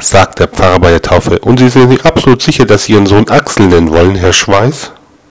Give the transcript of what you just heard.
sagt der Pfarrer bei der Taufe. Und Sie sind sich absolut sicher, dass Sie Ihren Sohn Axel nennen wollen, Herr Schweiß?